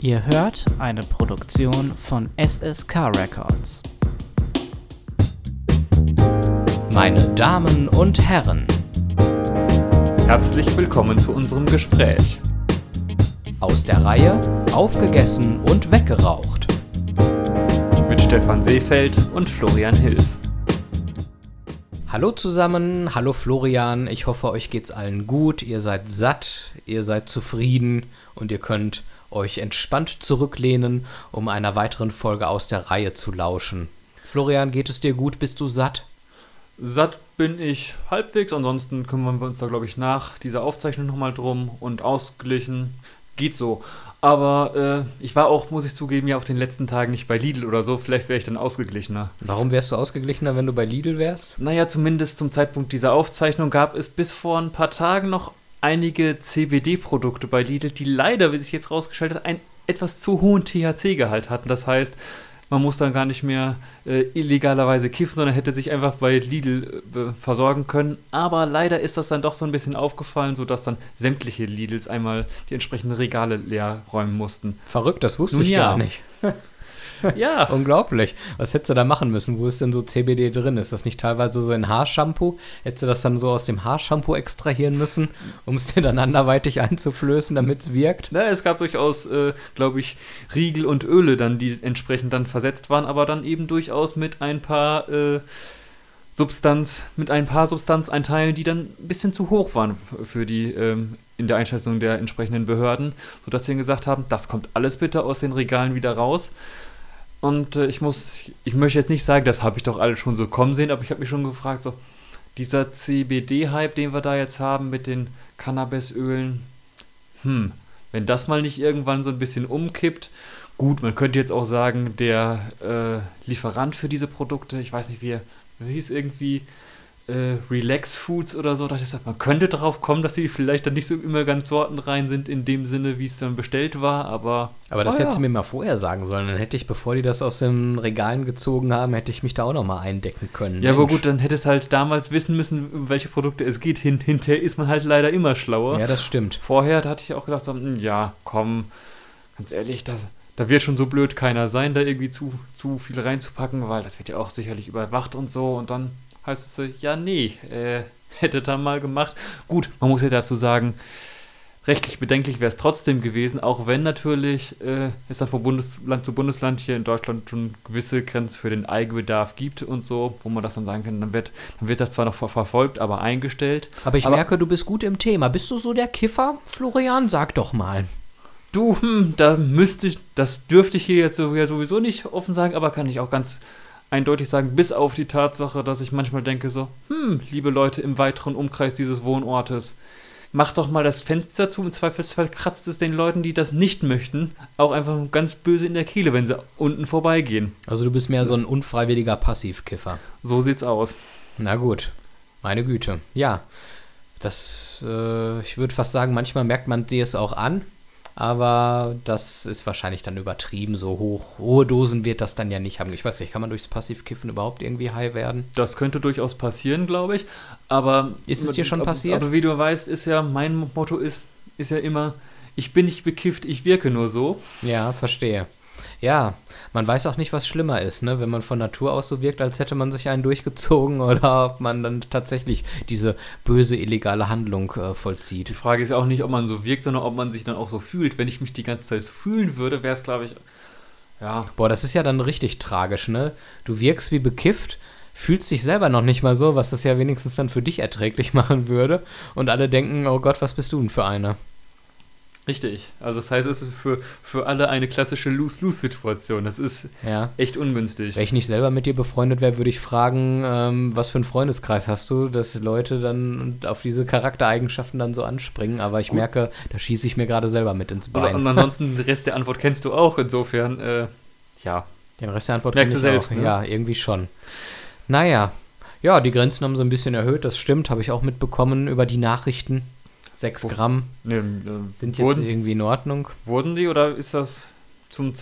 Ihr hört eine Produktion von SSK Records. Meine Damen und Herren, Herzlich willkommen zu unserem Gespräch. aus der Reihe Aufgegessen und weggeraucht. Mit Stefan Seefeld und Florian Hilf. Hallo zusammen, hallo Florian, ich hoffe euch geht's allen gut, ihr seid satt, ihr seid zufrieden und ihr könnt euch entspannt zurücklehnen, um einer weiteren Folge aus der Reihe zu lauschen. Florian, geht es dir gut, bist du satt? Satt bin ich halbwegs, ansonsten kümmern wir uns da, glaube ich, nach dieser Aufzeichnung nochmal drum und ausgeglichen. Geht so. Aber äh, ich war auch, muss ich zugeben, ja auf den letzten Tagen nicht bei Lidl oder so. Vielleicht wäre ich dann ausgeglichener. Warum wärst du ausgeglichener, wenn du bei Lidl wärst? Naja, zumindest zum Zeitpunkt dieser Aufzeichnung gab es bis vor ein paar Tagen noch einige CBD-Produkte bei Lidl, die leider, wie sich jetzt rausgestellt hat, einen etwas zu hohen THC-Gehalt hatten. Das heißt, man muss dann gar nicht mehr äh, illegalerweise kiffen, sondern hätte sich einfach bei Lidl äh, versorgen können. Aber leider ist das dann doch so ein bisschen aufgefallen, sodass dann sämtliche Lidls einmal die entsprechenden Regale leer räumen mussten. Verrückt, das wusste Nun ich ja. gar nicht. Ja, Unglaublich. Was hättest du da machen müssen? Wo ist denn so CBD drin? Ist das nicht teilweise so in Haarshampoo? Hättest du das dann so aus dem Haarshampoo extrahieren müssen, um es dir dann anderweitig einzuflößen, damit es wirkt? Na, es gab durchaus, äh, glaube ich, Riegel und Öle dann, die entsprechend dann versetzt waren, aber dann eben durchaus mit ein paar äh, Substanz, mit ein paar Substanzeinteilen, die dann ein bisschen zu hoch waren für die ähm, in der Einschätzung der entsprechenden Behörden, sodass sie dann gesagt haben, das kommt alles bitte aus den Regalen wieder raus. Und äh, ich muss, ich möchte jetzt nicht sagen, das habe ich doch alle schon so kommen sehen, aber ich habe mich schon gefragt, so dieser CBD-Hype, den wir da jetzt haben mit den Cannabisölen, hm, wenn das mal nicht irgendwann so ein bisschen umkippt, gut, man könnte jetzt auch sagen, der äh, Lieferant für diese Produkte, ich weiß nicht, wie er hieß irgendwie äh, Relax Foods oder so, da dachte ich, man könnte darauf kommen, dass die vielleicht dann nicht so immer ganz sortenrein sind in dem Sinne, wie es dann bestellt war, aber Aber das Oh hättest du ja. mir mal vorher sagen sollen. Dann hätte ich, bevor die das aus den Regalen gezogen haben, hätte ich mich da auch noch mal eindecken können. Ja, aber Mensch. gut, dann hätte es halt damals wissen müssen, um welche Produkte es geht. Hin, hinterher ist man halt leider immer schlauer. Ja, das stimmt. Vorher, da hatte ich auch gedacht, so, hm, ja, komm, ganz ehrlich, das, da wird schon so blöd keiner sein, da irgendwie zu, zu viel reinzupacken, weil das wird ja auch sicherlich überwacht und so. Und dann heißt es, ja, nee, äh, hätte da mal gemacht. Gut, man muss ja dazu sagen, rechtlich bedenklich wäre es trotzdem gewesen, auch wenn natürlich äh, es dann von Bundesland zu Bundesland hier in Deutschland schon gewisse Grenzen für den Eigenbedarf gibt und so, wo man das dann sagen kann, dann wird, dann wird das zwar noch ver verfolgt, aber eingestellt. Aber ich Aber- merke, du bist gut im Thema. Bist du so der Kiffer, Florian? Sag doch mal. Du, hm, da müsste ich, das dürfte ich hier jetzt sowieso nicht offen sagen, aber kann ich auch ganz eindeutig sagen, bis auf die Tatsache, dass ich manchmal denke so, hm, liebe Leute im weiteren Umkreis dieses Wohnortes, macht doch mal das Fenster zu, im Zweifelsfall kratzt es den Leuten, die das nicht möchten, auch einfach ganz böse in der Kehle, wenn sie unten vorbeigehen. Also du bist mehr so ein unfreiwilliger Passivkiffer. So sieht's aus. Na gut, meine Güte. Ja, das, äh, ich würde fast sagen, manchmal merkt man dir es auch an, aber das ist wahrscheinlich dann übertrieben. So hoch, hohe Dosen wird das dann ja nicht haben. Ich weiß nicht, kann man durchs Passivkiffen überhaupt irgendwie high werden? Das könnte durchaus passieren, glaube ich. Aber Ist es dir schon aber, passiert? Aber wie du weißt, ist ja mein Motto ist, ist ja immer, ich bin nicht bekifft, ich wirke nur so. Ja, verstehe. Ja, man weiß auch nicht, was schlimmer ist, ne? Wenn man von Natur aus so wirkt, als hätte man sich einen durchgezogen oder ob man dann tatsächlich diese böse illegale Handlung äh, vollzieht. Die Frage ist ja auch nicht, ob man so wirkt, sondern ob man sich dann auch so fühlt. Wenn ich mich die ganze Zeit fühlen würde, wäre es, glaube ich, ja, Boah, das ist ja dann richtig tragisch, ne? Du wirkst wie bekifft, fühlst dich selber noch nicht mal so, was das ja wenigstens dann für dich erträglich machen würde. Und alle denken, oh Gott, was bist du denn für einer? Richtig. Also das heißt, es ist für, für alle eine klassische Lose-Lose-Situation. Das ist Ja. echt ungünstig. Wenn ich nicht selber mit dir befreundet wäre, würde ich fragen, ähm, was für einen Freundeskreis hast du, dass Leute dann auf diese Charaktereigenschaften dann so anspringen. Aber ich Gut. merke, da schieße ich mir gerade selber mit ins Und, Bein. und ansonsten, den Rest der Antwort kennst du auch. Insofern, äh, ja. Den Rest der Antwort Merkst du selbst, auch. ne? Ja, irgendwie schon. Naja, ja, die Grenzen haben so ein bisschen erhöht, das stimmt, habe ich auch mitbekommen über die Nachrichten. Sechs Oh. Gramm Ne, äh, sind jetzt wurden, irgendwie in Ordnung. wurden die oder ist das zum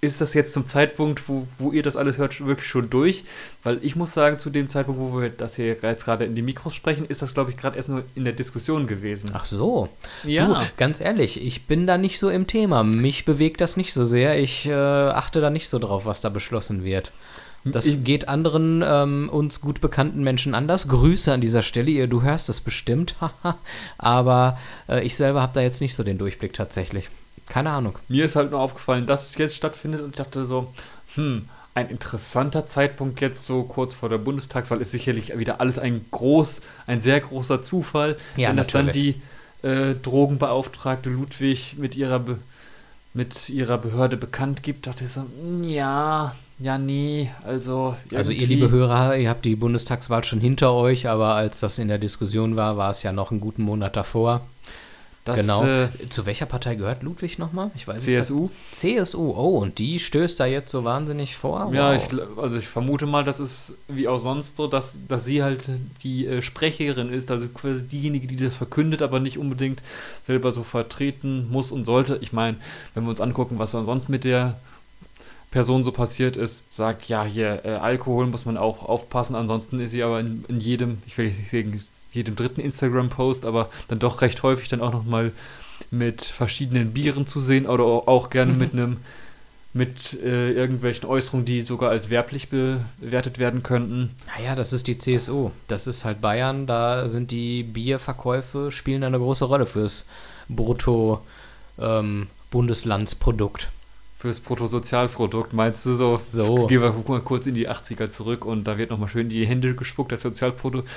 ist das jetzt zum Zeitpunkt, wo, wo ihr das alles hört, wirklich schon durch? Weil ich muss sagen, zu dem Zeitpunkt, wo wir das hier jetzt gerade in die Mikros sprechen, ist das, glaube ich, gerade erst nur in der Diskussion gewesen. Ach so. Ja. Du, ganz ehrlich, ich bin da nicht so im Thema. Mich bewegt das nicht so sehr. Ich äh, achte da nicht so drauf, was da beschlossen wird. Das Ich- geht anderen ähm, uns gut bekannten Menschen anders. Grüße an dieser Stelle, ihr, du hörst es bestimmt. Aber äh, ich selber habe da jetzt nicht so den Durchblick tatsächlich. Keine Ahnung. Mir ist halt nur aufgefallen, dass es jetzt stattfindet und ich dachte so, hm, ein interessanter Zeitpunkt jetzt so kurz vor der Bundestagswahl ist sicherlich wieder alles ein groß, ein sehr großer Zufall. Ja, Wenn das dann die äh, Drogenbeauftragte Ludwig mit ihrer, Be mit ihrer Behörde bekannt gibt, dachte ich so, hm, ja, ja, nee, also. Also ihr liebe Hörer, ihr habt die Bundestagswahl schon hinter euch, aber als das in der Diskussion war, war es ja noch einen guten Monat davor. das, genau. Äh, Zu welcher Partei gehört Ludwig nochmal? Ich weiß nicht. CSU? CSU, oh, und die stößt da jetzt so wahnsinnig vor? Ja, Wow. ich, gl- also ich vermute mal, das ist wie auch sonst so, dass, dass sie halt die äh, Sprecherin ist, also quasi diejenige, die das verkündet, aber nicht unbedingt selber so vertreten muss und sollte. Ich meine, wenn wir uns angucken, was sonst mit der Person so passiert ist, sagt, ja, hier, äh, Alkohol muss man auch aufpassen, ansonsten ist sie aber in, in jedem, ich will jetzt nicht sagen, jedem dritten Instagram-Post, aber dann doch recht häufig dann auch nochmal mit verschiedenen Bieren zu sehen oder auch gerne mit einem mit äh, irgendwelchen Äußerungen, die sogar als werblich bewertet werden könnten. Naja, das ist die CSU. Das ist halt Bayern. Da sind die Bierverkäufe, spielen eine große Rolle fürs Brutto-Bundeslandsprodukt. Fürs Bruttosozialprodukt meinst du so? So. Gehen wir mal kurz in die 80er zurück und da wird nochmal schön in die Hände gespuckt, das Sozialprodukt.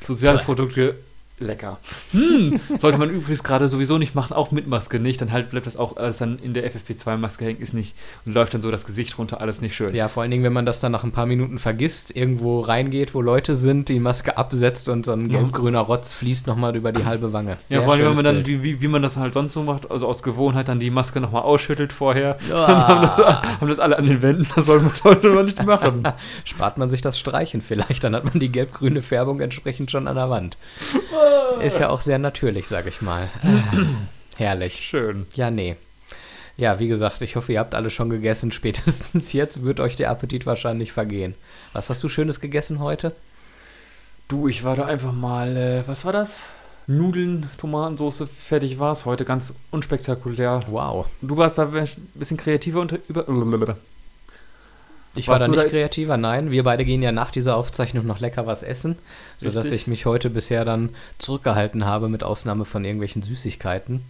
Sozialprodukte. Lecker. Hm, sollte man übrigens gerade sowieso nicht machen, auch mit Maske nicht, dann halt bleibt das auch alles dann in der FFP2-Maske hängen, ist nicht und läuft dann so das Gesicht runter, alles nicht schön. Ja, vor allen Dingen, wenn man das dann nach ein paar Minuten vergisst, irgendwo reingeht, wo Leute sind, die Maske absetzt und so ein Ja. gelb-grüner Rotz fließt nochmal über die halbe Wange. Ja, vor allem, wenn man dann, wie, wie, wie man das halt sonst so macht, also aus Gewohnheit dann die Maske nochmal ausschüttelt vorher, Ah. dann haben das, haben das alle an den Wänden, das soll man, sollte man nicht machen. Spart man sich das Streichen vielleicht, dann hat man die gelb-grüne Färbung entsprechend schon an der Wand. Ist ja auch sehr natürlich, sag ich mal. Ah, Herrlich. Schön. Ja, nee. Ja, wie gesagt, ich hoffe, ihr habt alle schon gegessen. Spätestens jetzt wird euch der Appetit wahrscheinlich vergehen. Was hast du Schönes gegessen heute? Du, ich war da einfach mal, äh, was war das? Nudeln, Tomatensauce, fertig war's heute, ganz unspektakulär. Wow. Du warst da ein bisschen kreativer unter, über, Ich Warst war da nicht da- kreativer, nein. Wir beide gehen ja nach dieser Aufzeichnung noch lecker was essen, sodass Richtig. ich mich heute bisher dann zurückgehalten habe, mit Ausnahme von irgendwelchen Süßigkeiten.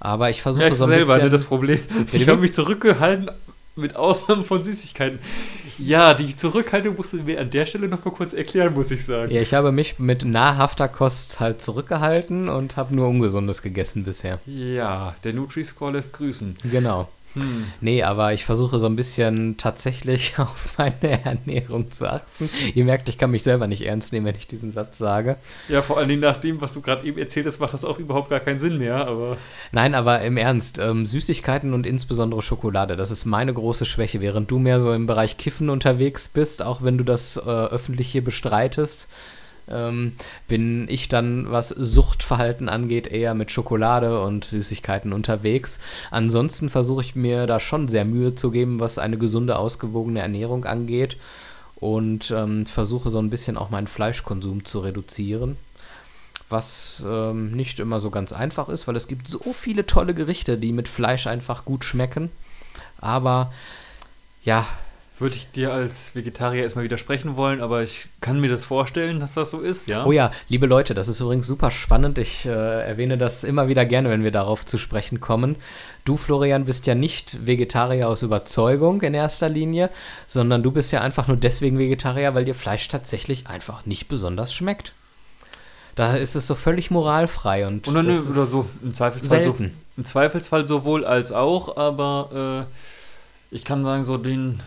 Aber ich versuche ja, ich so ein selber, bisschen. ne, das Problem. Ich habe mich zurückgehalten mit Ausnahme von Süßigkeiten. Ja, die Zurückhaltung musst du mir an der Stelle noch mal kurz erklären, muss ich sagen. ja, ich habe mich mit nahrhafter Kost halt zurückgehalten und habe nur Ungesundes gegessen bisher. Ja, der Nutri-Score lässt grüßen. Genau. Hm. Nee, aber ich versuche so ein bisschen tatsächlich auf meine Ernährung zu achten. Ihr merkt, ich kann mich selber nicht ernst nehmen, wenn ich diesen Satz sage. Ja, vor allen Dingen nach dem, was du gerade eben erzählt hast, macht das auch überhaupt gar keinen Sinn mehr, aber Nein, aber im Ernst, ähm, Süßigkeiten und insbesondere Schokolade, das ist meine große Schwäche. Während du mehr so im Bereich Kiffen unterwegs bist, auch wenn du das äh, öffentlich hier bestreitest, ähm, bin ich dann, was Suchtverhalten angeht, eher mit Schokolade und Süßigkeiten unterwegs. Ansonsten versuche ich mir da schon sehr Mühe zu geben, was eine gesunde, ausgewogene Ernährung angeht und ähm, versuche so ein bisschen auch meinen Fleischkonsum zu reduzieren was ähm, nicht immer so ganz einfach ist, weil es gibt so viele tolle Gerichte, die mit Fleisch einfach gut schmecken. Aber ja, würde ich dir als Vegetarier erstmal widersprechen wollen, aber ich kann mir das vorstellen, dass das so ist, ja? oh ja, liebe Leute, das ist übrigens super spannend. Ich äh, erwähne das immer wieder gerne, wenn wir darauf zu sprechen kommen. Du, Florian, bist ja nicht Vegetarier aus Überzeugung in erster Linie, sondern du bist ja einfach nur deswegen Vegetarier, weil dir Fleisch tatsächlich einfach nicht besonders schmeckt. Da ist es so völlig moralfrei und, Und dann, das oder so, im Zweifelsfall, so, im Zweifelsfall sowohl als auch, aber äh, ich kann sagen, so den,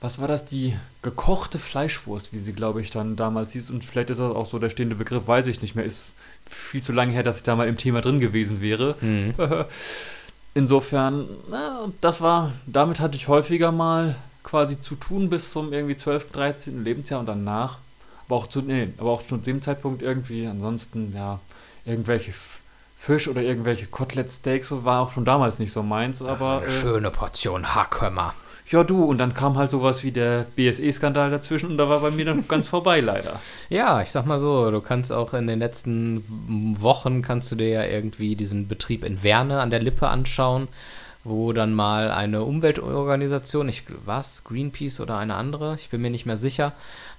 was war das, die gekochte Fleischwurst, wie sie, glaube ich, dann damals hieß, und vielleicht ist das auch so der stehende Begriff, weiß ich nicht mehr, ist viel zu lange her, dass ich da mal im Thema drin gewesen wäre. Mhm. Insofern, na, das war, damit hatte ich häufiger mal quasi zu tun bis zum irgendwie 12., 13. Lebensjahr und danach. Aber auch zu, nee, aber auch zu dem Zeitpunkt irgendwie, ansonsten, ja, irgendwelche Fisch oder irgendwelche Kotelett-Steaks so war auch schon damals nicht so meins. Das Aber ist eine äh, schöne Portion Hackhömmer. Ja, du, und dann kam halt sowas wie der BSE-Skandal dazwischen und da war bei mir dann ganz vorbei leider. Ja, ich sag mal so, du kannst auch in den letzten Wochen kannst du dir ja irgendwie diesen Betrieb in Werne an der Lippe anschauen, wo dann mal eine Umweltorganisation, ich was, Greenpeace oder eine andere, ich bin mir nicht mehr sicher,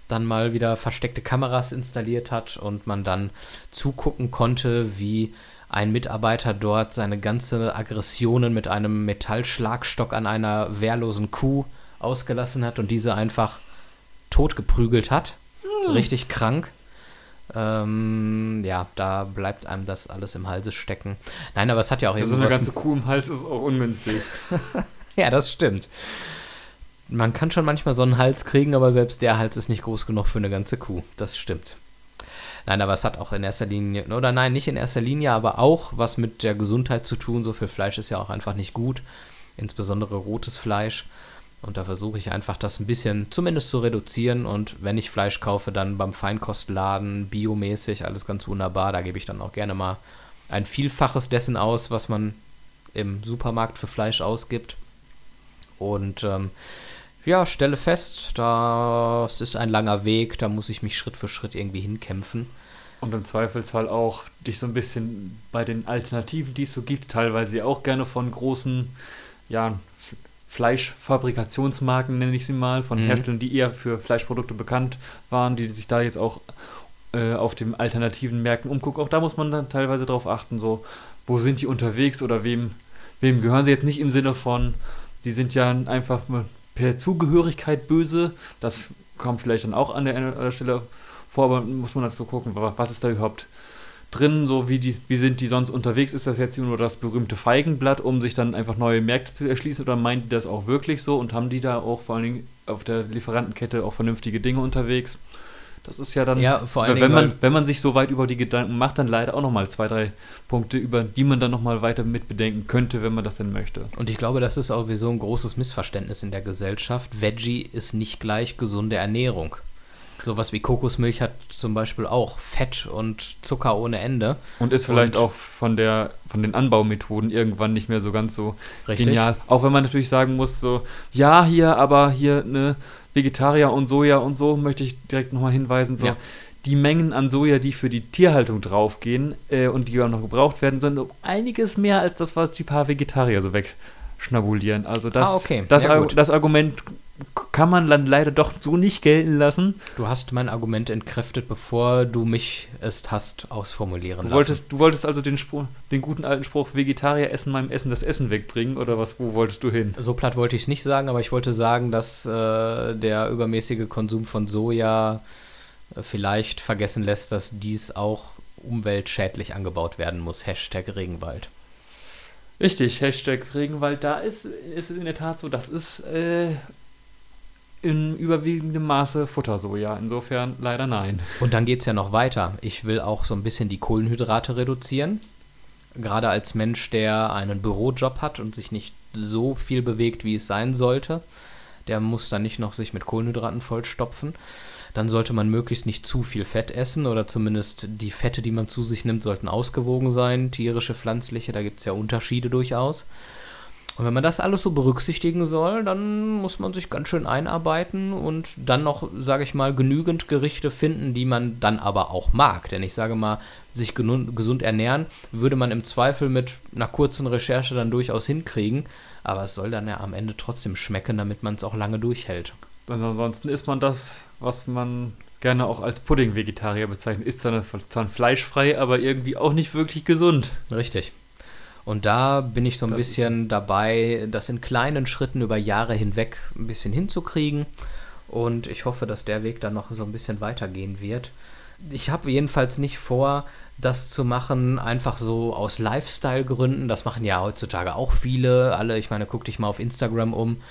dann mal wieder versteckte Kameras installiert hat und man dann zugucken konnte, wie ein Mitarbeiter dort seine ganze Aggressionen mit einem Metallschlagstock an einer wehrlosen Kuh ausgelassen hat und diese einfach totgeprügelt hat. Richtig krank. Ähm, ja, da bleibt einem das alles im Halse stecken. Nein, aber es hat ja auch so eine ganze Kuh im Hals ist auch ungünstig. ja, das stimmt. Man kann schon manchmal so einen Hals kriegen, aber selbst der Hals ist nicht groß genug für eine ganze Kuh. Das stimmt. Nein, aber es hat auch in erster Linie, oder nein, nicht in erster Linie, aber auch was mit der Gesundheit zu tun. So viel Fleisch ist ja auch einfach nicht gut, insbesondere rotes Fleisch. Und da versuche ich einfach das ein bisschen zumindest zu reduzieren. Und wenn ich Fleisch kaufe, dann beim Feinkostladen, biomäßig, alles ganz wunderbar. Da gebe ich dann auch gerne mal ein Vielfaches dessen aus, was man im Supermarkt für Fleisch ausgibt. Und ähm, ja, stelle fest, das ist ein langer Weg, da muss ich mich Schritt für Schritt irgendwie hinkämpfen. Und im Zweifelsfall auch dich so ein bisschen bei den Alternativen, die es so gibt, teilweise auch gerne von großen, ja, Fleischfabrikationsmarken, nenne ich sie mal, von Mhm. Herstellern, die eher für Fleischprodukte bekannt waren, die sich da jetzt auch äh, auf den alternativen Märkten umgucken. Auch da muss man dann teilweise darauf achten, so, wo sind die unterwegs oder wem, wem gehören sie jetzt nicht im Sinne von, die sind ja einfach per Zugehörigkeit böse. Das kommt vielleicht dann auch an der Stelle vor, aber muss man dazu gucken, wa- was ist da überhaupt drin, so wie, die, wie sind die sonst unterwegs? Ist das jetzt nur das berühmte Feigenblatt, um sich dann einfach neue Märkte zu erschließen oder meinen die das auch wirklich so und haben die da auch vor allen Dingen auf der Lieferantenkette auch vernünftige Dinge unterwegs? Das ist ja dann, Ja, vor allen wenn, Dingen, man, weil- wenn man sich so weit über die Gedanken macht, dann leider auch nochmal zwei, drei Punkte, über die man dann nochmal weiter mitbedenken könnte, wenn man das denn möchte. Und ich glaube, das ist auch sowieso ein großes Missverständnis in der Gesellschaft. Veggie ist nicht gleich gesunde Ernährung. Sowas wie Kokosmilch hat zum Beispiel auch Fett und Zucker ohne Ende. Und ist vielleicht Und- auch von der von den Anbaumethoden irgendwann nicht mehr so ganz so Richtig? genial. Auch wenn man natürlich sagen muss, so, ja, hier, aber hier ne Vegetarier und Soja und so, möchte ich direkt nochmal hinweisen, so, Ja. die Mengen an Soja, die für die Tierhaltung draufgehen äh, und die auch noch gebraucht werden, sind um einiges mehr als das, was die paar Vegetarier so wegschnabulieren. Also das, Ah, okay. das, Ja, das Argument kann man dann leider doch so nicht gelten lassen. Du hast mein Argument entkräftet, bevor du mich es hast ausformulieren Du lassen. wolltest, du wolltest also den, Spruch, den guten alten Spruch, Vegetarier essen meinem Essen das Essen wegbringen, oder was, wo wolltest du hin? So platt wollte ich es nicht sagen, aber ich wollte sagen, dass äh, der übermäßige Konsum von Soja äh, vielleicht vergessen lässt, dass dies auch umweltschädlich angebaut werden muss. Hashtag Regenwald. Richtig, Hashtag Regenwald, da ist, ist es in der Tat so, das ist äh, in überwiegendem Maße Futtersoja. Insofern leider nein. Und dann geht es ja noch weiter. Ich will auch so ein bisschen die Kohlenhydrate reduzieren. Gerade als Mensch, der einen Bürojob hat und sich nicht so viel bewegt, wie es sein sollte, der muss dann nicht noch sich mit Kohlenhydraten vollstopfen. Dann sollte man möglichst nicht zu viel Fett essen oder zumindest die Fette, die man zu sich nimmt, sollten ausgewogen sein. Tierische, pflanzliche, da gibt es ja Unterschiede durchaus. Und wenn man das alles so berücksichtigen soll, dann muss man sich ganz schön einarbeiten und dann noch, sage ich mal, genügend Gerichte finden, die man dann aber auch mag. Denn ich sage mal, sich gesund ernähren würde man im Zweifel mit einer kurzen Recherche dann durchaus hinkriegen. Aber es soll dann ja am Ende trotzdem schmecken, damit man es auch lange durchhält. Und ansonsten isst man das, was man gerne auch als Pudding-Vegetarier bezeichnet. Ist zwar zwar fleischfrei, aber irgendwie auch nicht wirklich gesund. Richtig. Und da bin ich so ein Das bisschen dabei, das in kleinen Schritten über Jahre hinweg ein bisschen hinzukriegen. Und ich hoffe, dass der Weg dann noch so ein bisschen weitergehen wird. Ich habe jedenfalls nicht vor, das zu machen, einfach so aus Lifestyle-Gründen. Das machen ja heutzutage auch viele. Alle, ich meine, guck dich mal auf Instagram um.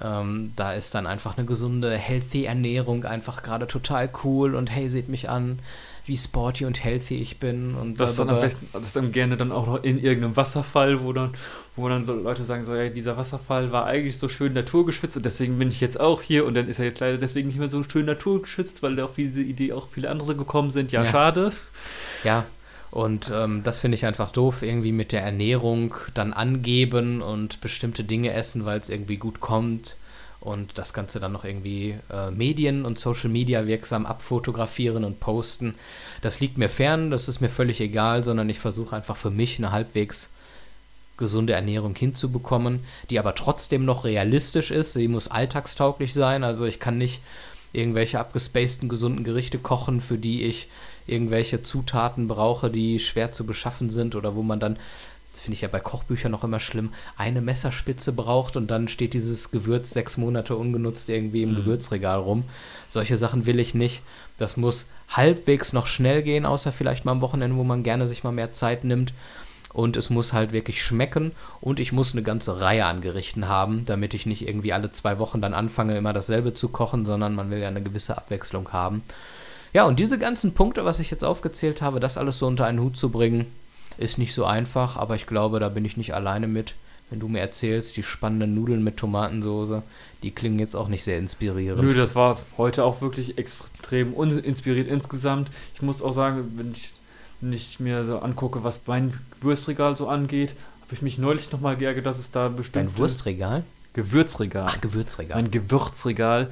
Ähm, da ist dann einfach eine gesunde, healthy Ernährung einfach gerade total cool. Und hey, seht mich an, wie sporty und healthy ich bin. Und Das ist dann am besten, das dann gerne dann auch noch in irgendeinem Wasserfall, wo dann, wo dann Leute sagen, so, ja, dieser Wasserfall war eigentlich so schön naturgeschützt und deswegen bin ich jetzt auch hier und dann ist er jetzt leider deswegen nicht mehr so schön naturgeschützt, weil da auf diese Idee auch viele andere gekommen sind. Ja, Ja. schade. Ja, Und ähm, das finde ich einfach doof, irgendwie mit der Ernährung dann angeben und bestimmte Dinge essen, weil es irgendwie gut kommt und das Ganze dann noch irgendwie äh, Medien und Social Media wirksam abfotografieren und posten. Das liegt mir fern, das ist mir völlig egal, sondern ich versuche einfach für mich eine halbwegs gesunde Ernährung hinzubekommen, die aber trotzdem noch realistisch ist. Sie muss alltagstauglich sein, also ich kann nicht irgendwelche abgespaceden gesunden Gerichte kochen, für die ich irgendwelche Zutaten brauche, die schwer zu beschaffen sind oder wo man dann das finde ich ja bei Kochbüchern noch immer schlimm, eine Messerspitze braucht und dann steht dieses Gewürz sechs Monate ungenutzt irgendwie im mhm. Gewürzregal rum. Solche Sachen will ich nicht. Das muss halbwegs noch schnell gehen, außer vielleicht mal am Wochenende, wo man gerne sich mal mehr Zeit nimmt. Und es muss halt wirklich schmecken und ich muss eine ganze Reihe an Gerichten haben, damit ich nicht irgendwie alle zwei Wochen dann anfange, immer dasselbe zu kochen, sondern man will ja eine gewisse Abwechslung haben. Ja, und diese ganzen Punkte, was ich jetzt aufgezählt habe, das alles so unter einen Hut zu bringen, ist nicht so einfach, aber ich glaube, da bin ich nicht alleine mit. Wenn du mir erzählst, die spannenden Nudeln mit Tomatensoße, die klingen jetzt auch nicht sehr inspirierend. Nö, das war heute auch wirklich extrem uninspiriert insgesamt. Ich muss auch sagen, wenn ich, wenn ich mir so angucke, was mein Würstregal so angeht, habe ich mich neulich nochmal geärgert, dass es da bestimmt. Ein Wurstregal? Gewürzregal. Ach, Gewürzregal. Ein Gewürzregal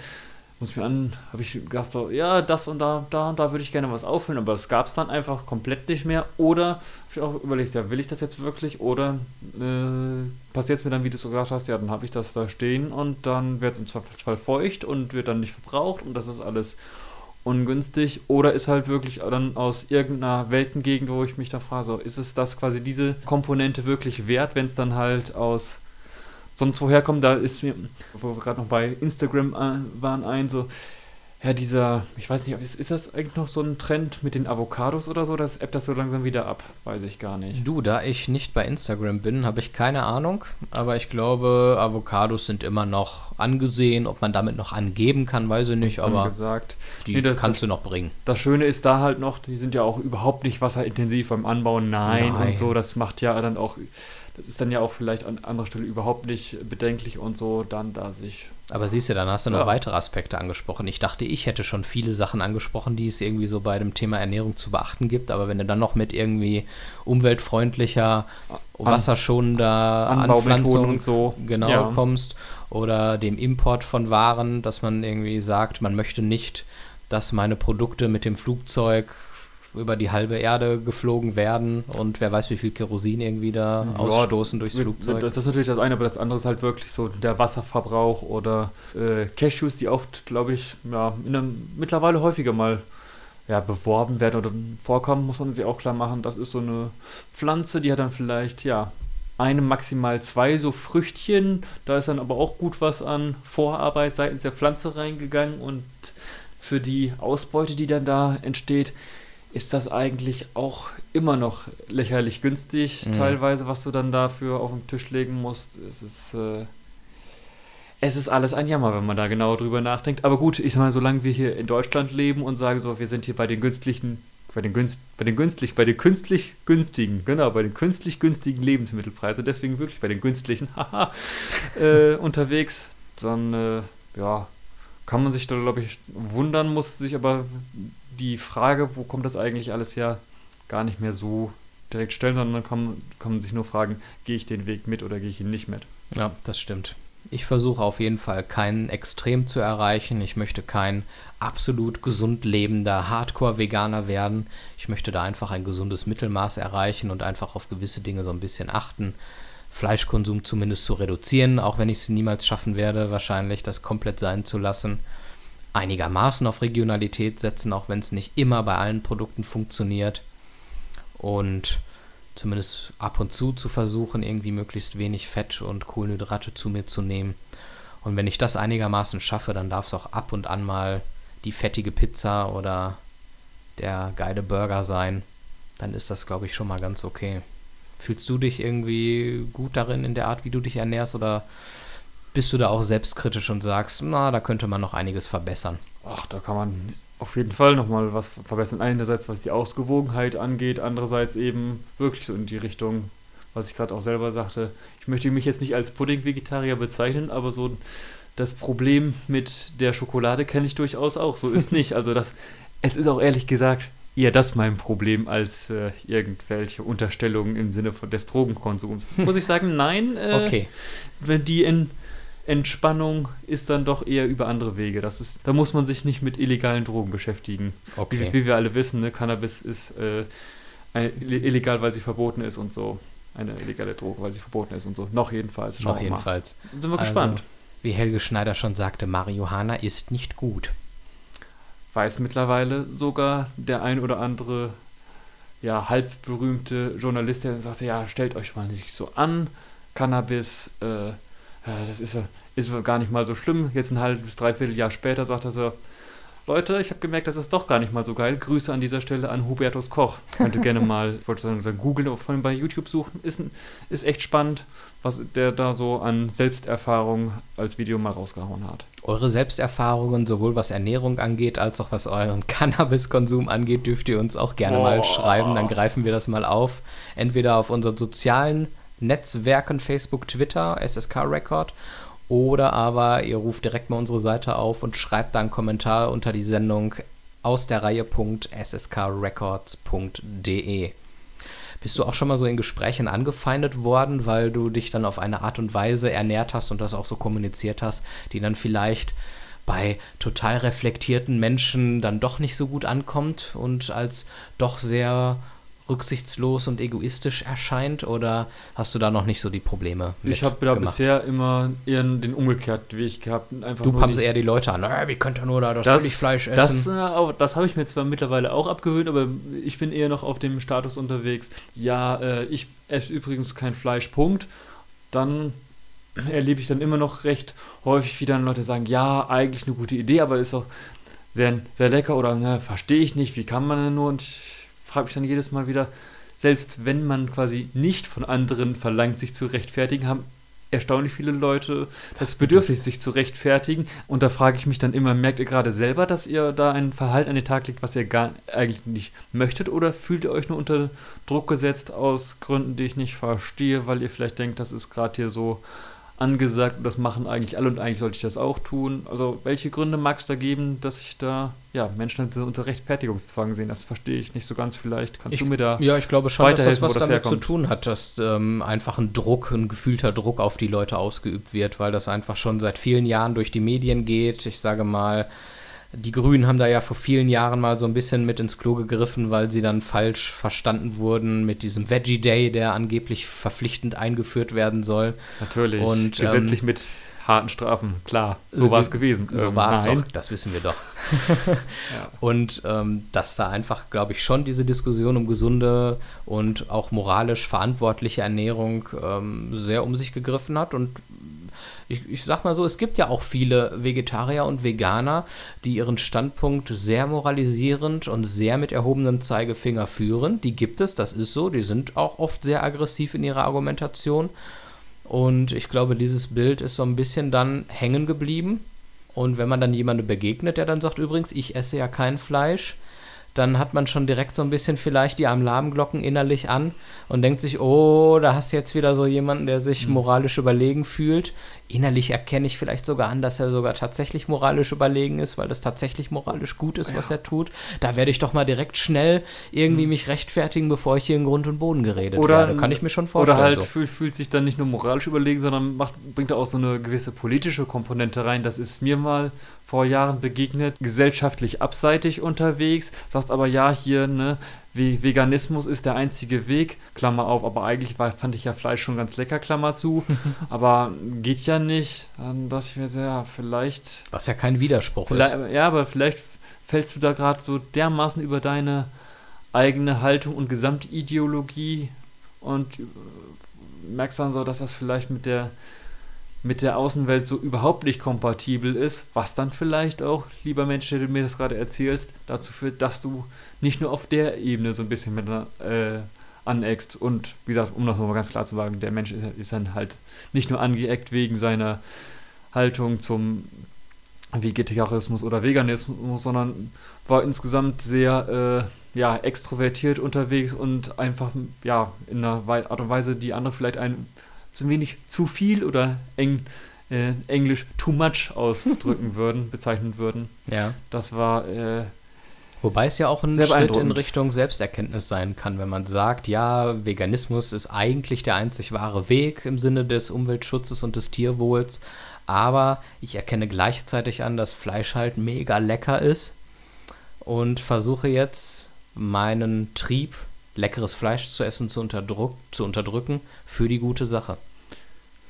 muss mir an, habe ich gedacht so, ja, das und da, da und da würde ich gerne was auffüllen, aber es gab es dann einfach komplett nicht mehr. Oder ich auch überlegt, ja, will ich das jetzt wirklich? Oder äh, passiert es mir dann, wie du so gesagt hast, ja, dann habe ich das da stehen und dann wird es im Zweifelsfall feucht und wird dann nicht verbraucht und das ist alles ungünstig. Oder ist halt wirklich dann aus irgendeiner Weltengegend, wo ich mich da frage, so, ist es das quasi diese Komponente wirklich wert, wenn es dann halt aus sonst woher kommen, da ist mir, wo wir gerade noch bei Instagram äh, waren, ein, so, ja, dieser, ich weiß nicht, ist, ist das eigentlich noch so ein Trend mit den Avocados oder so? Das ebbt das so langsam wieder ab, weiß ich gar nicht. Du, da ich nicht bei Instagram bin, habe ich keine Ahnung, aber ich glaube, Avocados sind immer noch angesehen. Ob man damit noch angeben kann, weiß ich nicht, aber gesagt. die nee, das, kannst du noch bringen. Das Schöne ist da halt noch, die sind ja auch überhaupt nicht wasserintensiv beim Anbauen, nein, nein. und so, das macht ja dann auch das ist dann ja auch vielleicht an anderer Stelle überhaupt nicht bedenklich und so, dann da sich. Aber siehst du, dann hast du noch ja. weitere Aspekte angesprochen. Ich dachte, ich hätte schon viele Sachen angesprochen, die es irgendwie so bei dem Thema Ernährung zu beachten gibt. Aber wenn du dann noch mit irgendwie umweltfreundlicher, wasserschonender Anpflanzung und so genau ja. kommst oder dem Import von Waren, dass man irgendwie sagt, man möchte nicht, dass meine Produkte mit dem Flugzeug über die halbe Erde geflogen werden und wer weiß, wie viel Kerosin irgendwie da ja, ausstoßen durchs Flugzeug. Das, das, ist natürlich das eine, aber das andere ist halt wirklich so der Wasserverbrauch oder äh, Cashews, die oft, glaube ich, ja, einem, mittlerweile häufiger mal ja, beworben werden oder vorkommen, muss man sich auch klar machen. Das ist so eine Pflanze, die hat dann vielleicht, ja, eine, maximal zwei so Früchtchen. Da ist dann aber auch gut was an Vorarbeit seitens der Pflanze reingegangen und für die Ausbeute, die dann da entsteht, ist das eigentlich auch immer noch lächerlich günstig, mhm. teilweise, was du dann dafür auf den Tisch legen musst. Es ist, äh, es ist alles ein Jammer, wenn man da genau drüber nachdenkt. Aber gut, ich sag mal, solange wir hier in Deutschland leben und sagen so, wir sind hier bei den günstlichen, bei den günst, bei den günstig, bei den künstlich günstigen, genau, bei den künstlich günstigen Lebensmittelpreisen, deswegen wirklich bei den günstlichen, haha, äh, unterwegs, dann, äh, ja, kann man sich da, glaube ich, wundern, muss sich aber die Frage, wo kommt das eigentlich alles her, gar nicht mehr so direkt stellen, sondern kann, kann man sich nur fragen, gehe ich den Weg mit oder gehe ich ihn nicht mit. Ja, das stimmt. Ich versuche auf jeden Fall kein Extrem zu erreichen. Ich möchte kein absolut gesund lebender Hardcore-Veganer werden. Ich möchte da einfach ein gesundes Mittelmaß erreichen und einfach auf gewisse Dinge so ein bisschen achten. Fleischkonsum zumindest zu reduzieren, auch wenn ich es niemals schaffen werde, wahrscheinlich das komplett sein zu lassen einigermaßen auf Regionalität setzen, auch wenn es nicht immer bei allen Produkten funktioniert. Und zumindest ab und zu zu versuchen, irgendwie möglichst wenig Fett und Kohlenhydrate zu mir zu nehmen. Und wenn ich das einigermaßen schaffe, dann darf es auch ab und an mal die fettige Pizza oder der geile Burger sein. Dann ist das, glaube ich, schon mal ganz okay. Fühlst du dich irgendwie gut darin in der Art, wie du dich ernährst oder bist du da auch selbstkritisch und sagst, na, da könnte man noch einiges verbessern? Ach, da kann man auf jeden Fall nochmal was verbessern. Einerseits, was die Ausgewogenheit angeht, andererseits eben wirklich so in die Richtung, was ich gerade auch selber sagte. Ich möchte mich jetzt nicht als Pudding-Vegetarier bezeichnen, aber so das Problem mit der Schokolade kenne ich durchaus auch. So ist nicht. Also das, es ist auch ehrlich gesagt eher das mein Problem als äh, irgendwelche Unterstellungen im Sinne von des Drogenkonsums. Muss ich sagen, nein. Äh, Okay. Wenn die in Entspannung ist dann doch eher über andere Wege. Das ist, da muss man sich nicht mit illegalen Drogen beschäftigen. Okay. Wie, wie wir alle wissen, ne, Cannabis ist äh, illegal, weil sie verboten ist und so. Eine illegale Droge, weil sie verboten ist und so. Noch jedenfalls. Noch jedenfalls. Mal. Sind wir Also, gespannt. Wie Helge Schneider schon sagte, Marihuana ist nicht gut. Weiß mittlerweile sogar der ein oder andere ja, halbberühmte Journalist, der sagte, ja, stellt euch mal nicht so an. Cannabis, äh, das ist, ist gar nicht mal so schlimm. Jetzt ein halbes, dreiviertel Jahr später sagt er so, Leute, ich habe gemerkt, das ist doch gar nicht mal so geil. Grüße an dieser Stelle an Hubertus Koch. Könnt ihr gerne mal, ich wollte sagen, googeln, vor allem bei YouTube suchen. Ist, ist echt spannend, was der da so an Selbsterfahrung als Video mal rausgehauen hat. Eure Selbsterfahrungen, sowohl was Ernährung angeht, als auch was euren Cannabiskonsum angeht, dürft ihr uns auch gerne mal Boah. schreiben. Dann greifen wir das mal auf. Entweder auf unseren sozialen Netzwerken, Facebook, Twitter, SSK Record, oder aber ihr ruft direkt mal unsere Seite auf und schreibt da einen Kommentar unter die Sendung aus der Reihe.sskrecords.de. Bist du auch schon mal so in Gesprächen angefeindet worden, weil du dich dann auf eine Art und Weise ernährt hast und das auch so kommuniziert hast, die dann vielleicht bei total reflektierten Menschen dann doch nicht so gut ankommt und als doch sehr rücksichtslos und egoistisch erscheint? Oder hast du da noch nicht so die Probleme Ich habe da gemacht? bisher immer eher den umgekehrten Weg gehabt. Einfach Du pumpst eher die Leute an. "Ah, Wie könnt ihr nur da das, das, Billigfleisch das, essen? äh, auch- das habe ich mir zwar mittlerweile auch abgewöhnt, aber ich bin eher noch auf dem Status unterwegs. Ja, äh, ich esse übrigens kein Fleisch, Punkt. Dann erlebe ich dann immer noch recht häufig, wie dann Leute sagen, ja, eigentlich eine gute Idee, aber ist auch sehr, sehr lecker oder ne, verstehe ich nicht, wie kann man denn nur? Und ich frage mich dann jedes Mal wieder, selbst wenn man quasi nicht von anderen verlangt, sich zu rechtfertigen, haben erstaunlich viele Leute das Bedürfnis, sich zu rechtfertigen. Und da frage ich mich dann immer, merkt ihr gerade selber, dass ihr da ein Verhalten an den Tag legt, was ihr gar eigentlich nicht möchtet? Oder fühlt ihr euch nur unter Druck gesetzt aus Gründen, die ich nicht verstehe, weil ihr vielleicht denkt, das ist gerade hier so angesagt und das machen eigentlich alle und eigentlich sollte ich das auch tun? Also welche Gründe mag es da geben, dass sich da ja, Menschen unter Rechtfertigungszwang sehen? Das verstehe ich nicht so ganz vielleicht. Kannst Ich- du mir da... Ja, ich glaube schon, dass das was das damit zu herkommt. tun hat, dass ähm, einfach ein Druck, ein gefühlter Druck auf die Leute ausgeübt wird, weil das einfach schon seit vielen Jahren durch die Medien geht. Ich sage mal, die Grünen haben da ja vor vielen Jahren mal so ein bisschen mit ins Klo gegriffen, weil sie dann falsch verstanden wurden mit diesem Veggie Day, der angeblich verpflichtend eingeführt werden soll. Natürlich. Und, ähm, gesetzlich mit harten Strafen, klar. So war es gewesen. So Ähm, war es doch, das wissen wir doch. Ja. Und ähm, dass da einfach, glaube ich, schon diese Diskussion um gesunde und auch moralisch verantwortliche Ernährung ähm, sehr um sich gegriffen hat. Und ich, ich sag mal so, es gibt ja auch viele Vegetarier und Veganer, die ihren Standpunkt sehr moralisierend und sehr mit erhobenem Zeigefinger führen. Die gibt es, das ist so. Die sind auch oft sehr aggressiv in ihrer Argumentation. Und ich glaube, dieses Bild ist so ein bisschen dann hängen geblieben. Und wenn man dann jemandem begegnet, der dann sagt, übrigens, ich esse ja kein Fleisch, dann hat man schon direkt so ein bisschen vielleicht die Alarmglocken innerlich an und denkt sich, oh, da hast du jetzt wieder so jemanden, der sich moralisch überlegen fühlt. Innerlich erkenne ich vielleicht sogar an, dass er sogar tatsächlich moralisch überlegen ist, weil das tatsächlich moralisch gut ist, was er tut. Da werde ich doch mal direkt schnell irgendwie mich rechtfertigen, bevor ich hier in Grund und Boden geredet Oder- werde. Kann ich mir schon vorstellen. Oder halt so. fühlt, fühlt sich dann nicht nur moralisch überlegen, sondern macht, bringt da auch so eine gewisse politische Komponente rein. Das ist mir mal vor Jahren begegnet, gesellschaftlich abseitig unterwegs, sagst aber ja, hier, ne, Ve- Veganismus ist der einzige Weg, Klammer auf, aber eigentlich war, fand ich ja Fleisch schon ganz lecker, Klammer zu, aber geht ja nicht. Dann dachte ich mir so, ja, vielleicht Was ja kein Widerspruch ist. ja, aber vielleicht fällst du da gerade so dermaßen über deine eigene Haltung und Gesamtideologie und äh, merkst dann so, dass das vielleicht mit der mit der Außenwelt so überhaupt nicht kompatibel ist, was dann vielleicht auch, lieber Mensch, der du mir das gerade erzählst, dazu führt, dass du nicht nur auf der Ebene so ein bisschen mit äh, aneckst. Und wie gesagt, um das nochmal ganz klar zu sagen, der Mensch ist, ist dann halt nicht nur angeeckt wegen seiner Haltung zum Vegetarismus oder Veganismus, sondern war insgesamt sehr äh, ja, extrovertiert unterwegs und einfach ja, in einer Art und Weise, die andere vielleicht ein zu wenig zu viel oder eng, äh, Englisch too much ausdrücken würden, bezeichnen würden. Ja. Das war äh, Wobei es ja auch ein Schritt in. Richtung Selbsterkenntnis sein kann, wenn man sagt, ja, Veganismus ist eigentlich der einzig wahre Weg im Sinne des Umweltschutzes und des Tierwohls, aber ich erkenne gleichzeitig an, dass Fleisch halt mega lecker ist und versuche jetzt meinen Trieb, leckeres Fleisch zu essen, zu, unterdruck, zu unterdrücken für die gute Sache.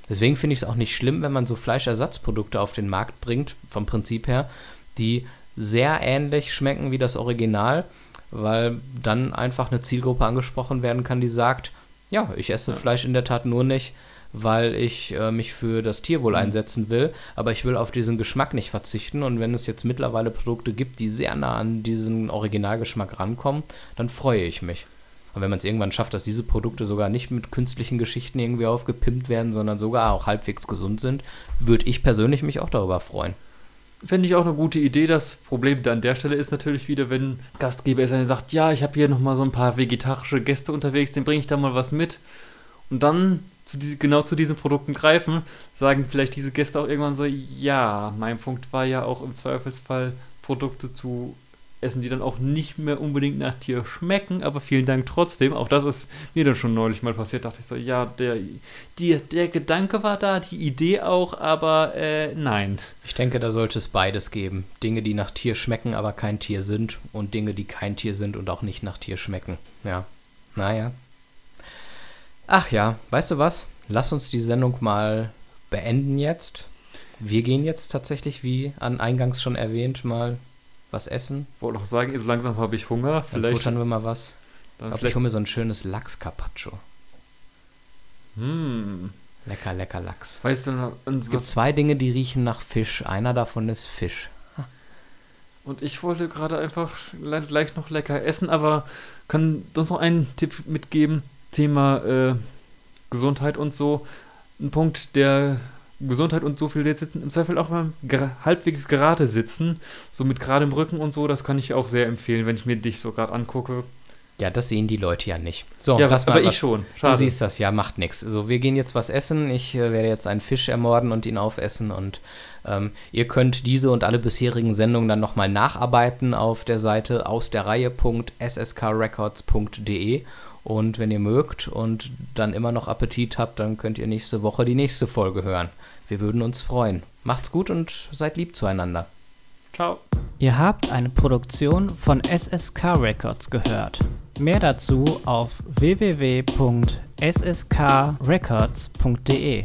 Deswegen finde ich es auch nicht schlimm, wenn man so Fleischersatzprodukte auf den Markt bringt, vom Prinzip her, die sehr ähnlich schmecken wie das Original, weil dann einfach eine Zielgruppe angesprochen werden kann, die sagt, ja, ich esse Fleisch in der Tat nur nicht, weil ich äh, mich für das Tierwohl einsetzen will, aber ich will auf diesen Geschmack nicht verzichten und wenn es jetzt mittlerweile Produkte gibt, die sehr nah an diesen Originalgeschmack rankommen, dann freue ich mich. Und wenn man es irgendwann schafft, dass diese Produkte sogar nicht mit künstlichen Geschichten irgendwie aufgepimpt werden, sondern sogar auch halbwegs gesund sind, würde ich persönlich mich auch darüber freuen. Finde ich auch eine gute Idee. Das Problem an der Stelle ist natürlich wieder, wenn Gastgeber ist und sagt, ja, ich habe hier nochmal so ein paar vegetarische Gäste unterwegs, den bringe ich da mal was mit. Und dann zu diese, genau zu diesen Produkten greifen, sagen vielleicht diese Gäste auch irgendwann so, ja, mein Punkt war ja auch im Zweifelsfall Produkte zu essen, die dann auch nicht mehr unbedingt nach Tier schmecken, aber vielen Dank trotzdem. Auch das ist mir dann schon neulich mal passiert. Dachte ich so, ja, der, die, der Gedanke war da, die Idee auch, aber äh, nein. Ich denke, da sollte es beides geben. Dinge, die nach Tier schmecken, aber kein Tier sind und Dinge, die kein Tier sind und auch nicht nach Tier schmecken. Ja. Naja. Ach ja, weißt du was? Lass uns die Sendung mal beenden jetzt. Wir gehen jetzt tatsächlich, wie an eingangs schon erwähnt, mal was essen. Wollte auch sagen, so langsam habe ich Hunger. Dann Vielleicht, futtern wir mal was. dann Ich, hole mir so ein schönes Lachs-Carpaccio. hm, Lecker, lecker Lachs. weißt du, Es gibt zwei Dinge, die riechen nach Fisch. Einer davon ist Fisch. und ich wollte gerade einfach le- gleich noch lecker essen, aber kann uns noch einen Tipp mitgeben. Thema äh, Gesundheit und so. Ein Punkt, der Gesundheit und so viel jetzt sitzen, im Zweifel auch mal ger halbwegs gerade sitzen, so mit geradem Rücken und so, das kann ich auch sehr empfehlen, wenn ich mir dich so gerade angucke. Ja, das sehen die Leute ja nicht. So, ja, lass aber mal was ich schon. Du Schade. siehst das, ja, macht nichts. Also wir gehen jetzt was essen. Ich äh, werde jetzt einen Fisch ermorden und ihn aufessen. Und ähm, ihr könnt diese und alle bisherigen Sendungen dann nochmal nacharbeiten auf der Seite aus der Reihe.sskrecords.de. Und wenn ihr mögt und dann immer noch Appetit habt, dann könnt ihr nächste Woche die nächste Folge hören. Wir würden uns freuen. Macht's gut und seid lieb zueinander. Ciao. Ihr habt eine Produktion von SSK Records gehört. Mehr dazu auf www.sskrecords.de.